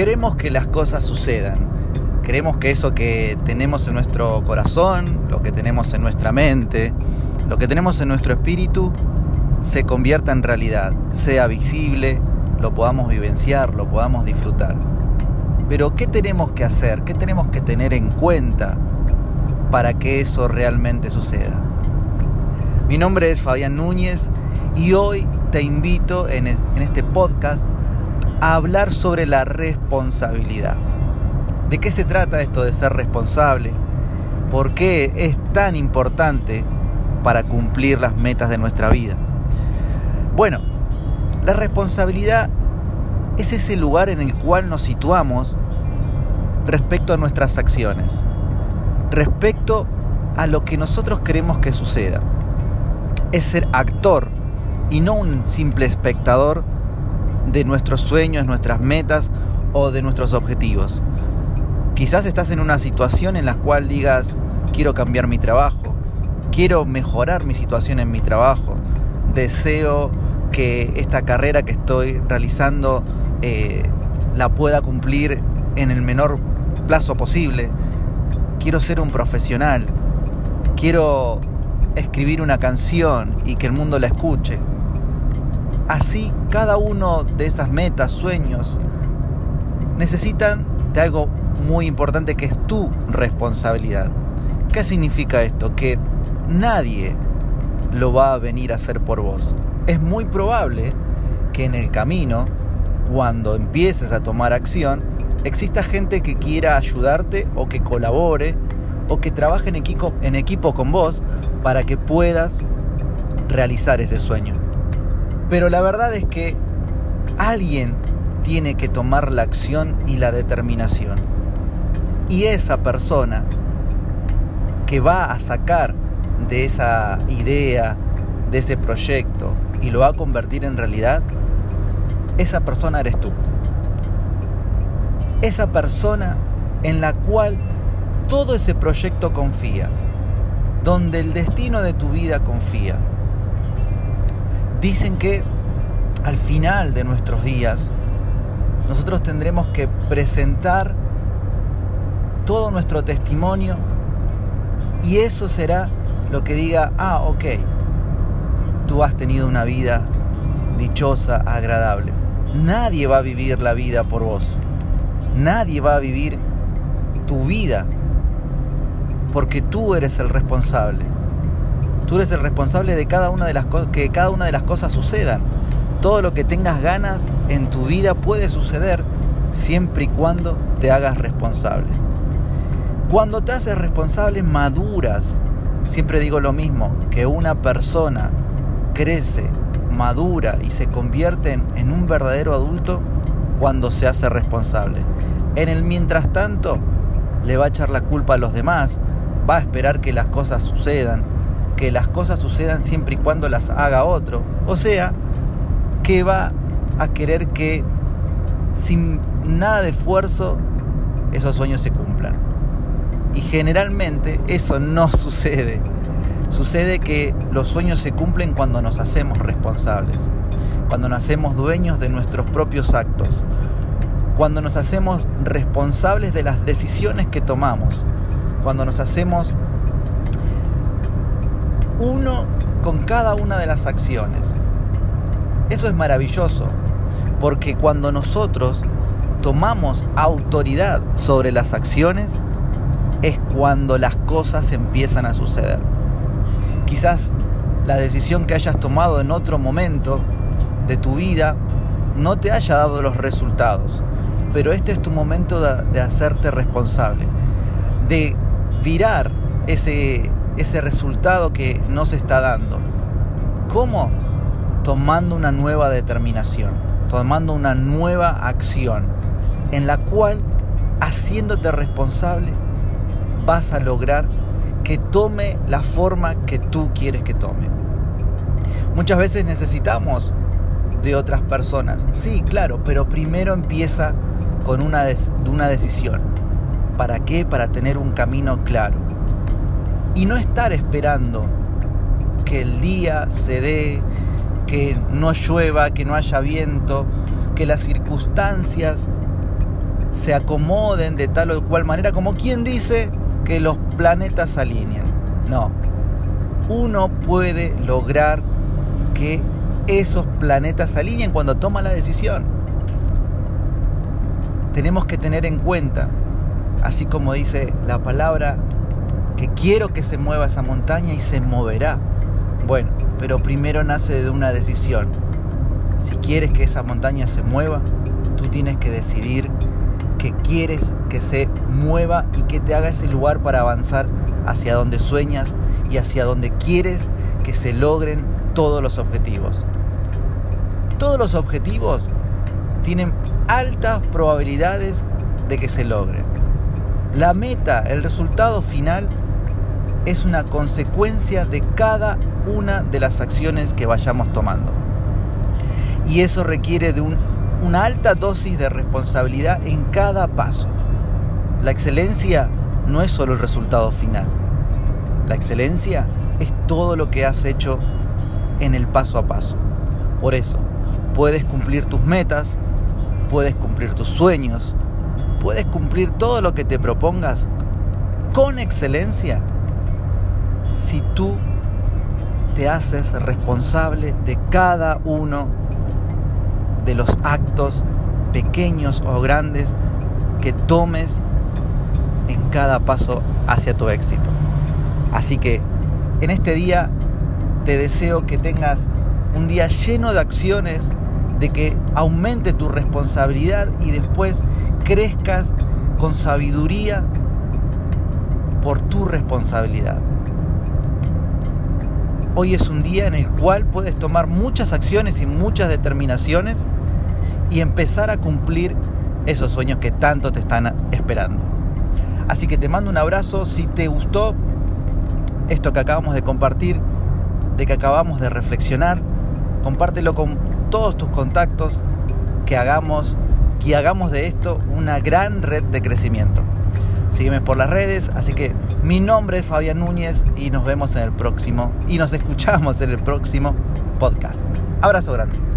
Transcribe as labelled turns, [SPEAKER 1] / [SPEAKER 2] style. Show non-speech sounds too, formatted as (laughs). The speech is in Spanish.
[SPEAKER 1] queremos que las cosas sucedan. Queremos que eso que tenemos en nuestro corazón, lo que tenemos en nuestra mente, lo que tenemos en nuestro espíritu, se convierta en realidad, sea visible, lo podamos vivenciar, lo podamos disfrutar. Pero ¿qué tenemos que hacer? ¿Qué tenemos que tener en cuenta para que eso realmente suceda? Mi nombre es Fabián Núñez y hoy te invito en, este podcast a hablar sobre la responsabilidad. ¿De qué se trata esto de ser responsable? ¿Por qué es tan importante para cumplir las metas de nuestra vida? Bueno, la responsabilidad es ese lugar en el cual nos situamos respecto a nuestras acciones, respecto a lo que nosotros queremos que suceda. Es ser actor y no un simple espectador de nuestros sueños, nuestras metas o de nuestros objetivos. Quizás estás en una situación en la cual digas, quiero cambiar mi trabajo, quiero mejorar mi situación en mi trabajo, deseo que esta carrera que estoy realizando eh, la pueda cumplir en el menor plazo posible, quiero ser un profesional, quiero escribir una canción y que el mundo la escuche. Así, cada uno de esas metas, sueños, necesitan de algo muy importante que es tu responsabilidad. ¿Qué significa esto? Que nadie lo va a venir a hacer por vos. Es muy probable que en el camino, cuando empieces a tomar acción, exista gente que quiera ayudarte o que colabore o que trabaje en equipo, en equipo con vos para que puedas realizar ese sueño. Pero la verdad es que alguien tiene que tomar la acción y la determinación. Y esa persona que va a sacar de esa idea, de ese proyecto y lo va a convertir en realidad, esa persona eres tú. Esa persona en la cual todo ese proyecto confía, donde el destino de tu vida confía. Dicen que al final de nuestros días nosotros tendremos que presentar todo nuestro testimonio y eso será lo que diga, ah, ok, tú has tenido una vida dichosa, agradable. Nadie va a vivir la vida por vos. Nadie va a vivir tu vida porque tú eres el responsable. Tú eres el responsable de cada una de las que cada una de las cosas sucedan. Todo lo que tengas ganas en tu vida puede suceder siempre y cuando te hagas responsable. Cuando te haces responsable maduras. Siempre digo lo mismo, que una persona crece, madura y se convierte en, en un verdadero adulto cuando se hace responsable. En el mientras tanto, le va a echar la culpa a los demás, va a esperar que las cosas sucedan, que las cosas sucedan siempre y cuando las haga otro. O sea, que va a querer que sin nada de esfuerzo esos sueños se cumplan. Y generalmente eso no (laughs) sucede. Sucede que los sueños se cumplen cuando nos hacemos responsables, cuando nos hacemos dueños de nuestros propios actos, cuando nos hacemos responsables de las decisiones que tomamos, cuando nos hacemos uno con cada una de las acciones. Eso es maravilloso, porque cuando nosotros tomamos autoridad sobre las acciones, es cuando las cosas empiezan a suceder. Quizás la decisión que hayas tomado en otro momento de tu vida no te haya dado los resultados, pero este es tu momento de, hacerte responsable, de virar ese, ese resultado que no se está dando. ¿Cómo? Tomando una nueva determinación, tomando una nueva acción, en la cual, haciéndote responsable, vas a lograr que tome la forma que tú quieres que tome. Muchas veces necesitamos de otras personas, sí, claro, pero primero empieza con una, una decisión. ¿Para qué? Para tener un camino claro. Y no estar esperando que el día se dé, que no llueva, que no haya viento, que las circunstancias se acomoden de tal o cual manera, como quien dice que los planetas se alineen. No, uno puede lograr que esos planetas se alineen cuando toma la decisión. Tenemos que tener en cuenta, así como dice la palabra, que quiero que se mueva esa montaña y se moverá. Bueno, pero primero nace de una decisión. Si quieres que esa montaña se mueva, tú tienes que decidir que quieres que se mueva y que te haga ese lugar para avanzar hacia donde sueñas y hacia donde quieres que se logren todos los objetivos. Todos los objetivos tienen altas probabilidades de que se logren. La meta, el resultado final, es una consecuencia de cada una de las acciones que vayamos tomando. Y eso requiere de una alta dosis de responsabilidad en cada paso. La excelencia no es solo el resultado final. La excelencia es todo lo que has hecho en el paso a paso. Por eso, puedes cumplir tus metas, puedes cumplir tus sueños, puedes cumplir todo lo que te propongas con excelencia si tú te haces responsable de cada uno de los actos pequeños o grandes que tomes en cada paso hacia tu éxito. Así que en este día te deseo que tengas un día lleno de acciones, de que aumente tu responsabilidad y después crezcas con sabiduría por tu responsabilidad. Hoy es un día en el cual puedes tomar muchas acciones y muchas determinaciones y empezar a cumplir esos sueños que tanto te están esperando. Así que te mando un abrazo. Si te gustó esto que acabamos de compartir, de que acabamos de reflexionar, compártelo con todos tus contactos, que hagamos, que hagamos de esto una gran red de crecimiento. Sígueme por las redes, así que mi nombre es Fabián Núñez y nos vemos en el próximo y nos escuchamos en el próximo podcast. Abrazo grande.